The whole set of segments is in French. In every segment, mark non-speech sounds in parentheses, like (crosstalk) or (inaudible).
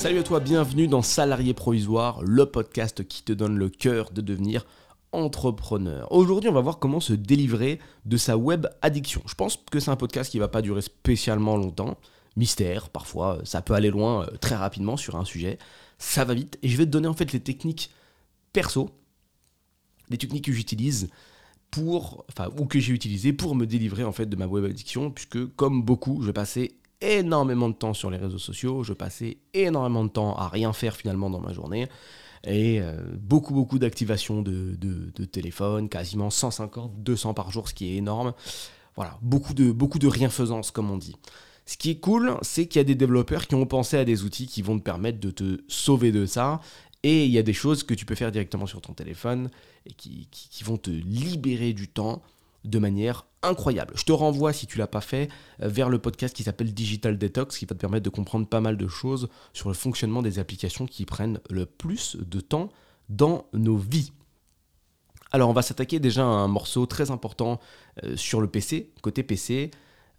Salut à toi, bienvenue dans Salarié Provisoire, le podcast qui te donne le cœur de devenir entrepreneur. Aujourd'hui, on va voir comment se délivrer de sa web addiction. Je pense que c'est un podcast qui va pas durer spécialement longtemps. Mystère, parfois, ça peut aller loin euh, très rapidement sur un sujet. Ça va vite et je vais te donner en fait les techniques perso, les techniques que j'utilise pour, enfin, ou que j'ai utilisées pour me délivrer en fait de ma web addiction, puisque comme beaucoup, je passais énormément de temps sur les réseaux sociaux, je passais énormément de temps à rien faire finalement dans ma journée, et euh, beaucoup beaucoup d'activations de, de, téléphone, quasiment 150, 200 par jour, ce qui est énorme. Voilà, beaucoup de, rien-faisance comme on dit. Ce qui est cool, c'est qu'il y a des développeurs qui ont pensé à des outils qui vont te permettre de te sauver de ça. Et il y a des choses que tu peux faire directement sur ton téléphone et qui vont te libérer du temps de manière incroyable. Je te renvoie, si tu l'as pas fait, euh, vers le podcast qui s'appelle Digital Detox, qui va te permettre de comprendre pas mal de choses sur le fonctionnement des applications qui prennent le plus de temps dans nos vies. Alors on va s'attaquer déjà à un morceau très important euh, sur le PC, côté PC,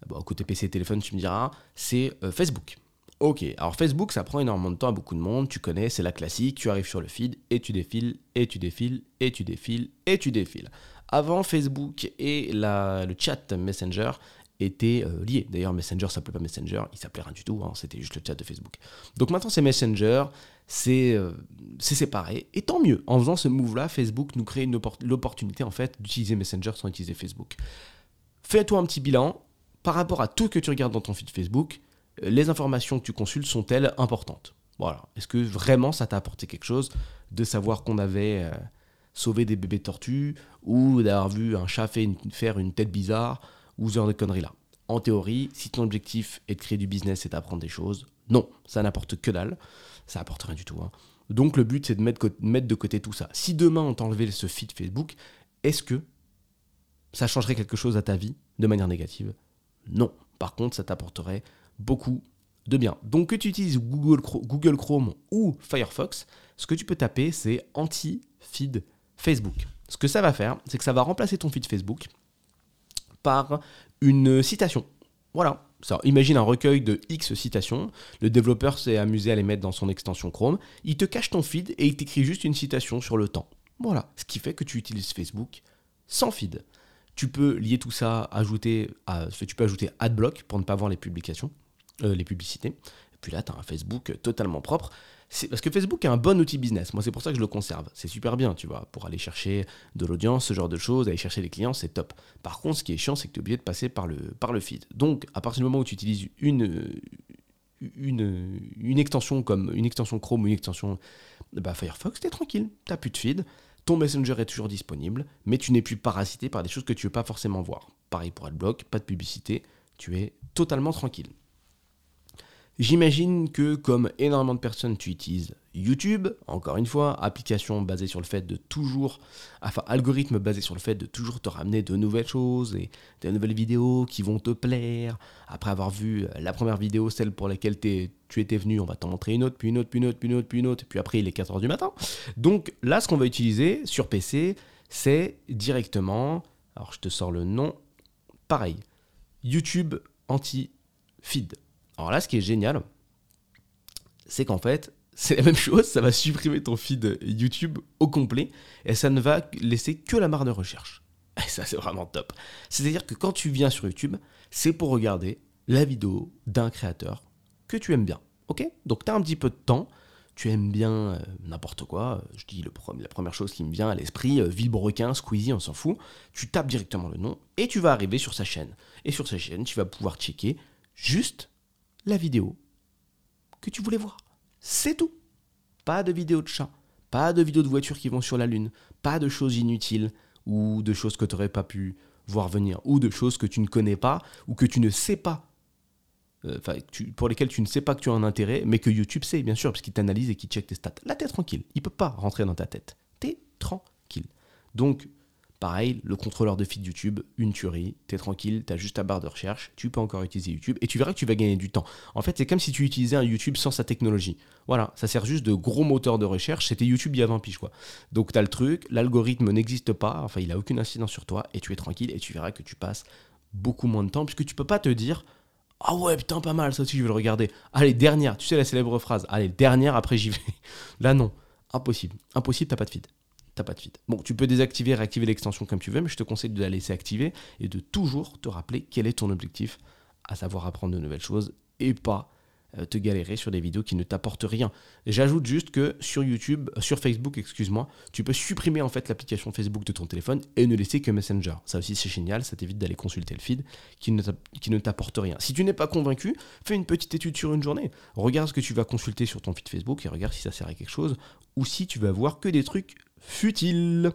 bon, côté PC et téléphone tu me diras, c'est euh, Facebook. Ok, alors Facebook ça prend énormément de temps à beaucoup de monde, tu connais, c'est la classique, tu arrives sur le feed et tu défiles, et tu défiles, et tu défiles, et tu défiles. Avant, Facebook et le chat Messenger étaient euh, liés. D'ailleurs, Messenger s'appelait pas Messenger, il s'appelait rien du tout, hein, c'était juste le chat de Facebook. Donc maintenant, c'est Messenger, euh, c'est séparé. Et tant mieux, en faisant ce move-là, Facebook nous crée l'opportunité en fait d'utiliser Messenger sans utiliser Facebook. Fais-toi un petit bilan par rapport à tout que tu regardes dans ton feed Facebook. Euh, les informations que tu consultes sont-elles importantes? Voilà. Est-ce que vraiment ça t'a apporté quelque chose de savoir qu'on avait sauver des bébés tortues ou d'avoir vu un chat faire une tête bizarre ou ce genre de conneries là. En théorie, si ton objectif est de créer du business et d'apprendre des choses, non, ça n'apporte que dalle, ça n'apporte rien du tout. Hein. Donc le but c'est de mettre, de côté tout ça. Si demain on t'enlevait ce feed Facebook, est-ce que ça changerait quelque chose à ta vie de manière négative? Non. Par contre, ça t'apporterait beaucoup de bien. Donc que tu utilises Google, Google Chrome ou Firefox, ce que tu peux taper c'est anti-feed Facebook. Ce que ça va faire, c'est que ça va remplacer ton feed Facebook par une citation. Voilà. Ça, imagine un recueil de X citations. Le développeur s'est amusé à les mettre dans son extension Chrome. Il te cache ton feed et il t'écrit juste une citation sur le temps. Voilà. Ce qui fait que tu utilises Facebook sans feed. Tu peux lier tout ça, ajouter, tu peux ajouter AdBlock pour ne pas voir les publications, euh, les publicités. Et puis là, tu as un Facebook totalement propre parce que Facebook est un bon outil business. Moi, c'est pour ça que je le conserve. C'est super bien, tu vois, pour aller chercher de l'audience, ce genre de choses, aller chercher des clients, c'est top. Par contre, ce qui est chiant, c'est que tu es obligé de passer par le, feed. Donc, à partir du moment où tu utilises une, extension comme une extension Chrome ou une extension bah, Firefox, tu es tranquille. Tu plus de feed. Ton Messenger est toujours disponible, mais tu n'es plus parasité par des choses que tu ne veux pas forcément voir. Pareil pour AdBlock, pas de publicité, tu es totalement tranquille. J'imagine que comme énormément de personnes, tu utilises YouTube, encore une fois, application basée sur le fait de toujours, enfin algorithme basé sur le fait de toujours te ramener de nouvelles choses et de nouvelles vidéos qui vont te plaire. Après avoir vu la première vidéo, celle pour laquelle tu étais venu, on va t'en montrer une autre, puis une autre, puis une autre, puis une autre, puis une autre, puis après il est 4h du matin. Donc là, ce qu'on va utiliser sur PC, c'est directement, alors je te sors le nom, pareil, YouTube anti-feed. Alors là, ce qui est génial, c'est qu'en fait, (laughs) c'est la même chose, ça va supprimer ton feed YouTube au complet et ça ne va laisser que la barre de recherche. (laughs) Et ça, c'est vraiment top. C'est-à-dire que quand tu viens sur YouTube, c'est pour regarder la vidéo d'un créateur que tu aimes bien. Ok? Donc tu as un petit peu de temps, tu aimes bien euh, n'importe quoi, je dis la première chose qui me vient à l'esprit, euh, Villebrequin, Squeezie, on s'en fout, tu tapes directement le nom et tu vas arriver sur sa chaîne. Et sur sa chaîne, tu vas pouvoir checker juste la vidéo que tu voulais voir. C'est tout. Pas de vidéo de chat, pas de vidéo de voitures qui vont sur la Lune, pas de choses inutiles ou de choses que tu n'aurais pas pu voir venir, ou de choses que tu ne connais pas ou que tu ne sais pas. Euh, pour lesquelles tu ne sais pas que tu as un intérêt, mais que YouTube sait, bien sûr, parce qu'il t'analyse et qu'il check tes stats. Là, t'es tranquille. Il peut pas rentrer dans ta tête. T'es tranquille. Donc, Pareil, le contrôleur de feed YouTube, une tuerie, t'es tranquille, t'as juste ta barre de recherche, tu peux encore utiliser YouTube et tu verras que tu vas gagner du temps. En fait, c'est comme si tu utilisais un YouTube sans sa technologie. Voilà, ça sert juste de gros moteur de recherche, c'était YouTube il y a 20 piges quoi. Donc t'as le truc, l'algorithme n'existe pas, enfin il a aucune incidence sur toi et tu es tranquille et tu verras que tu passes beaucoup moins de temps puisque tu peux pas te dire Ah ouais, putain, pas mal, ça aussi, je vais le regarder. Allez, dernière, tu sais la célèbre phrase. Allez, dernière, après j'y vais. Là, non. Impossible. Impossible, t'as pas de feed. T'as pas de feed. Bon, tu peux désactiver, réactiver l'extension comme tu veux, mais je te conseille de la laisser activer et de toujours te rappeler quel est ton objectif, à savoir apprendre de nouvelles choses et pas te galérer sur des vidéos qui ne t'apportent rien. J'ajoute juste que sur YouTube, euh, sur Facebook, excuse-moi, tu peux supprimer en fait l'application Facebook de ton téléphone et ne laisser que Messenger. Ça aussi c'est génial, ça t'évite d'aller consulter le feed qui ne t'apporte rien. Si tu n'es pas convaincu, fais une petite étude sur une journée. Regarde ce que tu vas consulter sur ton feed Facebook et regarde si ça sert à quelque chose ou si tu vas voir que des trucs futiles.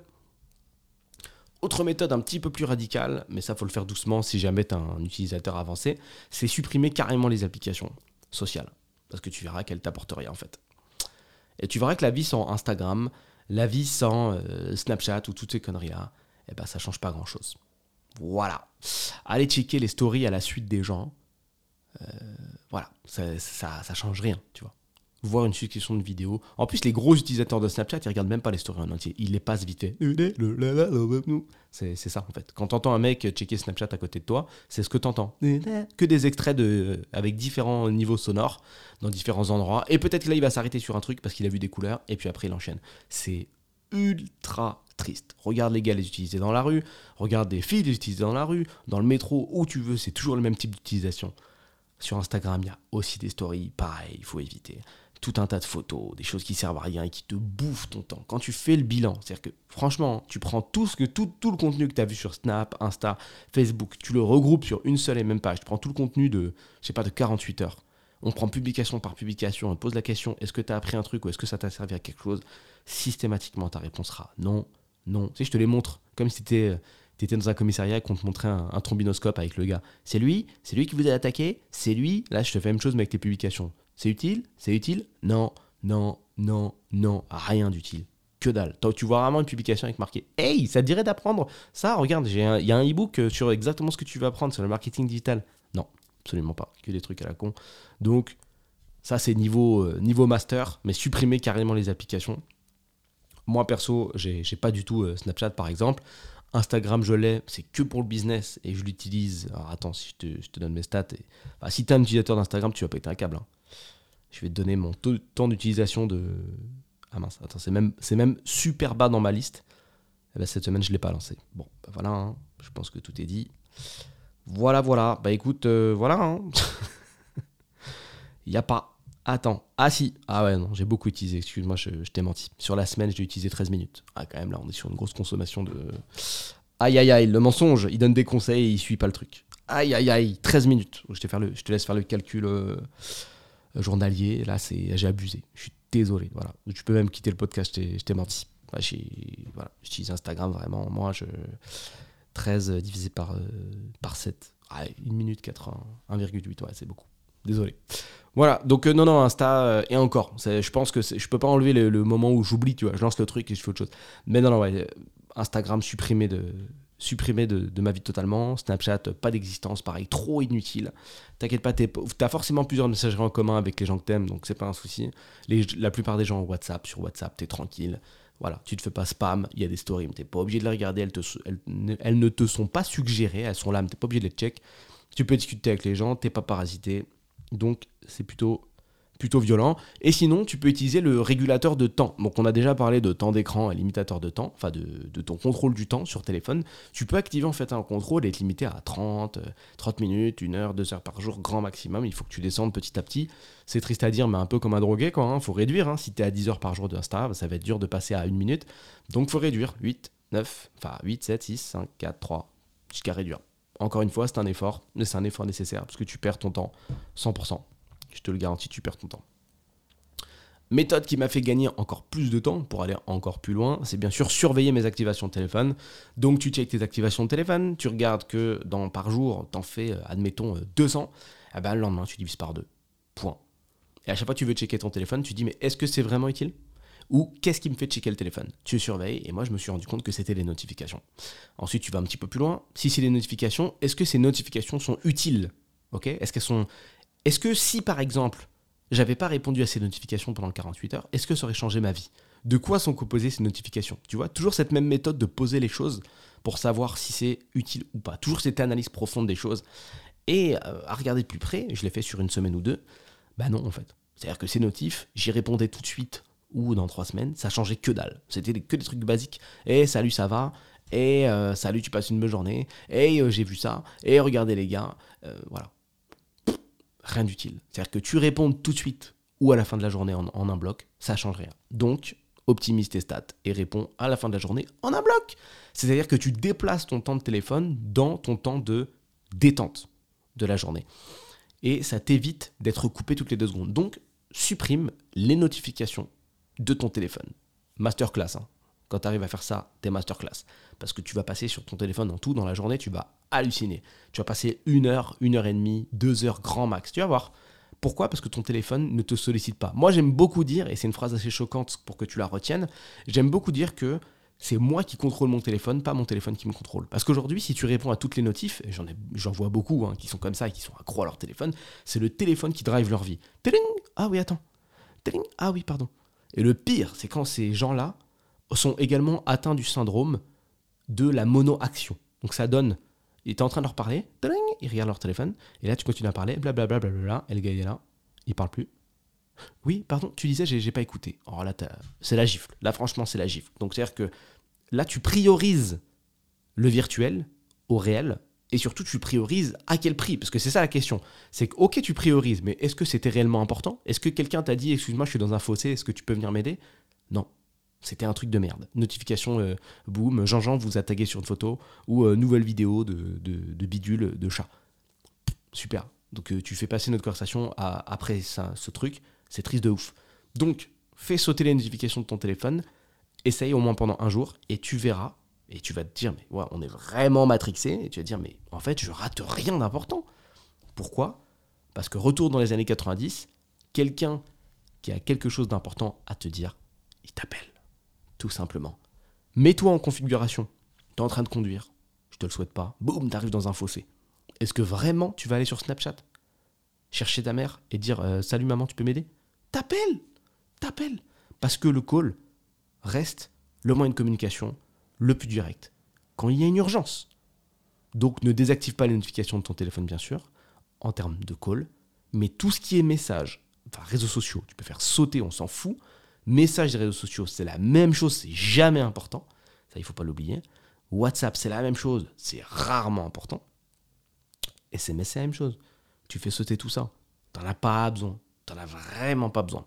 Autre méthode un petit peu plus radicale, mais ça faut le faire doucement si jamais tu es un utilisateur avancé, c'est supprimer carrément les applications sociale. Parce que tu verras qu'elle t'apporte rien en fait. Et tu verras que la vie sans Instagram, la vie sans euh, Snapchat ou toutes ces conneries-là, eh ben, ça change pas grand-chose. Voilà. Allez checker les stories à la suite des gens. Euh, voilà, ça, ça, ça change rien, tu vois voir une succession de vidéos. En plus, les gros utilisateurs de Snapchat, ils regardent même pas les stories en entier. Ils les passent vite fait. C'est ça, en fait. Quand t'entends un mec checker Snapchat à côté de toi, c'est ce que t'entends. Que des extraits de, avec différents niveaux sonores dans différents endroits. Et peut-être que là, il va s'arrêter sur un truc parce qu'il a vu des couleurs. Et puis après, il enchaîne. C'est ultra triste. Regarde les gars les utiliser dans la rue. Regarde des filles les utiliser dans la rue. Dans le métro, où tu veux. C'est toujours le même type d'utilisation. Sur Instagram, il y a aussi des stories. Pareil, il faut éviter tout un tas de photos, des choses qui servent à rien et qui te bouffent ton temps. Quand tu fais le bilan, c'est-à-dire que franchement, tu prends tout, le contenu que tu as vu sur Snap, Insta, Facebook, tu le regroupes sur une seule et même page. Tu prends tout le contenu de, je sais pas, de 48 heures. On prend publication par publication, on pose la question est-ce que tu as appris un truc ou est-ce que ça t'a servi à quelque chose? Systématiquement, ta réponse sera non, non. Tu sais, je te les montre comme si tu étais dans un commissariat et qu'on te montrait un, un trombinoscope avec le gars. C'est lui C'est lui qui vous a attaqué C'est lui Là, je te fais la même chose mais avec tes publications. C'est utile? C'est utile? Non, non, non, non, rien d'utile. Que dalle. tu vois vraiment une publication avec marqué Hey, ça dirait d'apprendre ça? Regarde, il y a un e-book euh, sur exactement ce que tu vas apprendre sur le marketing digital. Non, absolument pas. Que des trucs à la con. Donc, ça, c'est niveau, euh, niveau master, mais supprimer carrément les applications. Moi, perso, j'ai pas du tout euh, Snapchat par exemple. Instagram, je l'ai, c'est que pour le business et je l'utilise. Alors attends, si je te, donne mes stats. Bah, si tu un utilisateur d'Instagram, tu vas péter un câble. Hein. Je vais te donner mon temps d'utilisation de. Ah mince, attends, c'est même, même super bas dans ma liste. Eh ben, cette semaine, je ne l'ai pas lancé. Bon, bah, voilà, hein. je pense que tout est dit. Voilà, voilà. Bah écoute, euh, voilà. Hein. (laughs) Il n'y a pas. Attends. Ah si. Ah ouais, non, j'ai beaucoup utilisé. Excuse-moi, je, t'ai menti. Sur la semaine, j'ai utilisé 13 minutes. Ah, quand même, là, on est sur une grosse consommation de. Aïe, aïe, aïe. Le mensonge, il donne des conseils et il suit pas le truc. Aïe, aïe, aïe. 13 minutes. Je te, le, je te laisse faire le calcul. Euh, journalier. Là, c'est, j'ai abusé. Je suis désolé. Voilà. Tu peux même quitter le podcast, je t'ai menti. voilà, j'utilise Instagram vraiment. Moi, je 13 divisé par, euh, par 7. 1 minute 80, 1,8, ouais, c'est beaucoup. Désolé. Voilà, donc euh, non, non, Insta, euh, et encore, je pense que je peux pas enlever le, le moment où j'oublie, tu vois, je lance le truc et je fais autre chose. Mais non, non, ouais, Instagram supprimé de, supprimé de, ma vie totalement. Snapchat, pas d'existence, pareil, trop inutile. T'inquiète pas, t'as forcément plusieurs messageries en commun avec les gens que t'aimes, donc c'est pas un souci. la plupart des gens ont WhatsApp, sur WhatsApp, t'es tranquille. Voilà, tu te fais pas spam, il y a des stories, mais t'es pas obligé de les regarder, elles, te, elles, ne te sont pas suggérées, elles sont là, mais t'es pas obligé de les check. Tu peux discuter avec les gens, t'es pas parasité, donc c'est plutôt plutôt violent. Et sinon, tu peux utiliser le régulateur de temps. Donc on a déjà parlé de temps d'écran et limitateur de temps, enfin de, ton contrôle du temps sur téléphone. Tu peux activer en fait un contrôle et être limité à 30, 30 euh, minutes, 1 heure, 2 heures par jour, grand maximum. Il faut que tu descendes petit à petit. C'est triste à dire, mais un peu comme un drogué, quoi. Hein. Faut réduire. Hein. Si tu es à 10 heures par jour d'Insta, ça va être dur de passer à 1 minute. Donc faut réduire. 8, 9, enfin 8, 7, 6, 5, 4, 3, jusqu'à réduire. Encore une fois, c'est un effort, mais c'est un effort nécessaire parce que tu perds ton temps 100%. Je te le garantis, tu perds ton temps. Méthode qui m'a fait gagner encore plus de temps pour aller encore plus loin, c'est bien sûr surveiller mes activations de téléphone. Donc tu checkes tes activations de téléphone, tu regardes que par jour, t'en fais, euh, admettons, 200, et eh ben, le lendemain, tu divises par deux. Point. Et à chaque fois que tu veux checker ton téléphone, tu dis, mais est-ce que c'est vraiment utile? Ou qu'est-ce qui me fait checker le téléphone? Tu surveilles, et moi je me suis rendu compte que c'était les notifications. Ensuite, tu vas un petit peu plus loin. Si c'est les notifications, est-ce que ces notifications sont utiles? Ok? Est-ce qu'elles sont est-ce que si par exemple, j'avais pas répondu à ces notifications pendant 48 heures, est-ce que ça aurait changé ma vie? De quoi sont composées ces notifications? Tu vois, toujours cette même méthode de poser les choses pour savoir si c'est utile ou pas. Toujours cette analyse profonde des choses. Et euh, à regarder de plus près, je l'ai fait sur une semaine ou deux, bah non en fait. C'est-à-dire que ces notifs, j'y répondais tout de suite ou dans trois semaines, ça changeait que dalle. C'était que des trucs basiques. Et eh, salut, ça va? Et euh, salut, tu passes une bonne journée? Et euh, j'ai vu ça? Et regardez les gars, voilà. Rien d'utile. C'est-à-dire que tu réponds tout de suite ou à la fin de la journée en, un bloc, ça change rien. Donc, optimise tes stats et réponds à la fin de la journée en un bloc. C'est-à-dire que tu déplaces ton temps de téléphone dans ton temps de détente de la journée. Et ça t'évite d'être coupé toutes les deux secondes. Donc, supprime les notifications de ton téléphone. Masterclass. Hein. Quand tu arrives à faire ça, t'es masterclass. Parce que tu vas passer sur ton téléphone en tout dans la journée, tu vas halluciner. Tu vas passer une heure, une heure et demie, deux heures grand max. Tu vas voir. Pourquoi? Parce que ton téléphone ne te sollicite pas. Moi, j'aime beaucoup dire, et c'est une phrase assez choquante pour que tu la retiennes, j'aime beaucoup dire que c'est moi qui contrôle mon téléphone, pas mon téléphone qui me contrôle. Parce qu'aujourd'hui, si tu réponds à toutes les notifs, et j'en, vois beaucoup hein, qui sont comme ça et qui sont accros à leur téléphone, c'est le téléphone qui drive leur vie. Téling ah oui, attends. Téling ah oui, pardon. Et le pire, c'est quand ces gens-là sont également atteints du syndrome de la mono-action. Donc ça donne, il est en train de leur parler, ils regardent leur téléphone, et là tu continues à parler, blablabla, bla, bla, et le gars il est là, il parle plus. Oui, pardon, tu disais, j'ai, pas écouté. Oh là, c'est la gifle. Là, franchement, c'est la gifle. Donc, c'est-à-dire que là, tu priorises le virtuel au réel, et surtout, tu priorises à quel prix? Parce que c'est ça la question. C'est que, ok, tu priorises, mais est-ce que c'était réellement important? Est-ce que quelqu'un t'a dit, excuse-moi, je suis dans un fossé, est-ce que tu peux venir m'aider? Non. C'était un truc de merde. Notification, euh, boum, Jean-Jean vous a tagué sur une photo, ou euh, nouvelle vidéo de, bidule de chat. Super. Donc euh, tu fais passer notre conversation après ça, ce truc, c'est triste de ouf. Donc, fais sauter les notifications de ton téléphone, essaye au moins pendant un jour, et tu verras, et tu vas te dire, mais on est vraiment matrixé, et tu vas te dire, mais en fait, je rate rien d'important. Pourquoi? Parce que retour dans les années 90, quelqu'un qui a quelque chose d'important à te dire, il t'appelle. Tout simplement. Mets-toi en configuration. Tu es en train de conduire. Je te le souhaite pas. Boum, t'arrives dans un fossé. Est-ce que vraiment tu vas aller sur Snapchat? Chercher ta mère et dire euh, Salut maman, tu peux m'aider? T'appelles T'appelles Parce que le call reste le moyen de communication le plus direct. Quand il y a une urgence. Donc ne désactive pas les notifications de ton téléphone, bien sûr, en termes de call, mais tout ce qui est message, enfin réseaux sociaux, tu peux faire sauter, on s'en fout. Message des réseaux sociaux, c'est la même chose, c'est jamais important. Ça, il ne faut pas l'oublier. WhatsApp, c'est la même chose, c'est rarement important. SMS, c'est la même chose. Tu fais sauter tout ça. T'en as pas besoin. T'en as vraiment pas besoin.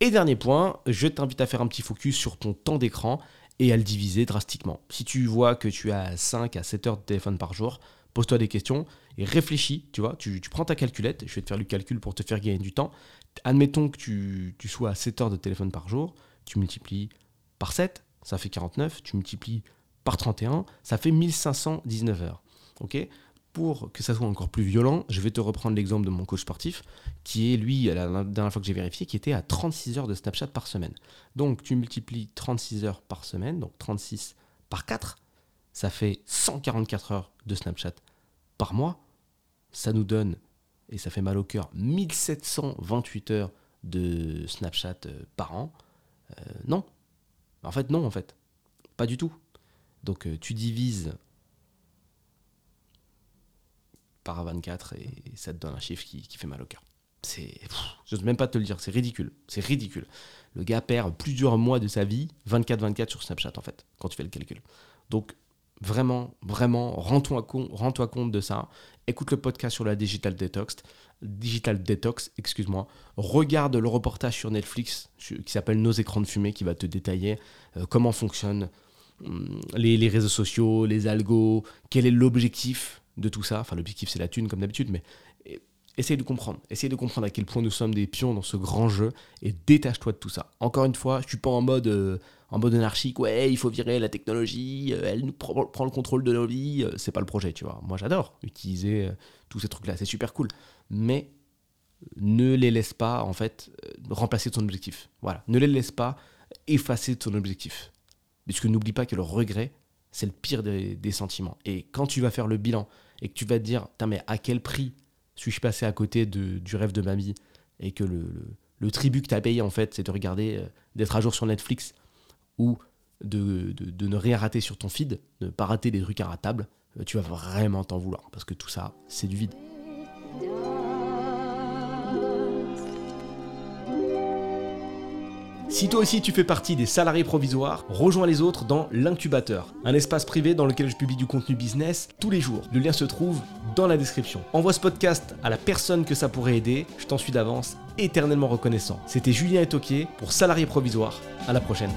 Et dernier point, je t'invite à faire un petit focus sur ton temps d'écran et à le diviser drastiquement. Si tu vois que tu as 5 à 7 heures de téléphone par jour, pose-toi des questions et réfléchis, tu vois, tu, prends ta calculette, je vais te faire le calcul pour te faire gagner du temps. Admettons que tu, sois à 7 heures de téléphone par jour, tu multiplies par 7, ça fait 49, tu multiplies par 31, ça fait 1519 heures. Ok? Pour que ça soit encore plus violent, je vais te reprendre l'exemple de mon coach sportif, qui est lui, la dernière fois que j'ai vérifié, qui était à 36 heures de Snapchat par semaine. Donc tu multiplies 36 heures par semaine, donc 36 par 4, ça fait 144 heures de Snapchat par mois. Ça nous donne, et ça fait mal au cœur, 1728 heures de Snapchat euh, par an. Euh, non. En fait, non, en fait. Pas du tout. Donc euh, tu divises par 24 et ça te donne un chiffre qui, fait mal au cœur. C'est, je n'ose même pas te le dire, c'est ridicule, c'est ridicule. Le gars perd plusieurs mois de sa vie, 24-24 sur Snapchat en fait, quand tu fais le calcul. Donc vraiment, vraiment, rends-toi compte, rends compte de ça. Écoute le podcast sur la Digital Detox, Digital Detox, excuse-moi. Regarde le reportage sur Netflix qui s'appelle Nos écrans de fumée, qui va te détailler euh, comment fonctionnent hum, les, réseaux sociaux, les algos, quel est l'objectif de tout ça. Enfin, l'objectif, c'est la thune, comme d'habitude, mais essaye de comprendre. Essaye de comprendre à quel point nous sommes des pions dans ce grand jeu et détache-toi de tout ça. Encore une fois, je suis pas en mode, euh, en mode anarchique, ouais, il faut virer la technologie, euh, elle nous prend, le contrôle de nos vies. Euh, c'est pas le projet, tu vois. Moi, j'adore utiliser tous ces trucs-là, c'est super cool. Mais ne les laisse pas, en fait, remplacer ton objectif. Voilà. Ne les laisse pas effacer ton objectif. Puisque n'oublie pas que le regret, c'est le pire des, sentiments. Et quand tu vas faire le bilan et que tu vas te dire, mais à quel prix suis-je passé à côté de, du rêve de ma vie? Et que le, le, tribut que tu as payé, en fait, c'est de regarder, euh, d'être à jour sur Netflix ou de, ne rien rater sur ton feed, ne pas rater des trucs irratables, euh, tu vas vraiment t'en vouloir parce que tout ça, c'est du vide. Si toi aussi tu fais partie des salariés provisoires, rejoins les autres dans l'incubateur, un espace privé dans lequel je publie du contenu business tous les jours. Le lien se trouve dans la description. Envoie ce podcast à la personne que ça pourrait aider, je t'en suis d'avance éternellement reconnaissant. C'était Julien Etoquier pour Salariés provisoires. À la prochaine.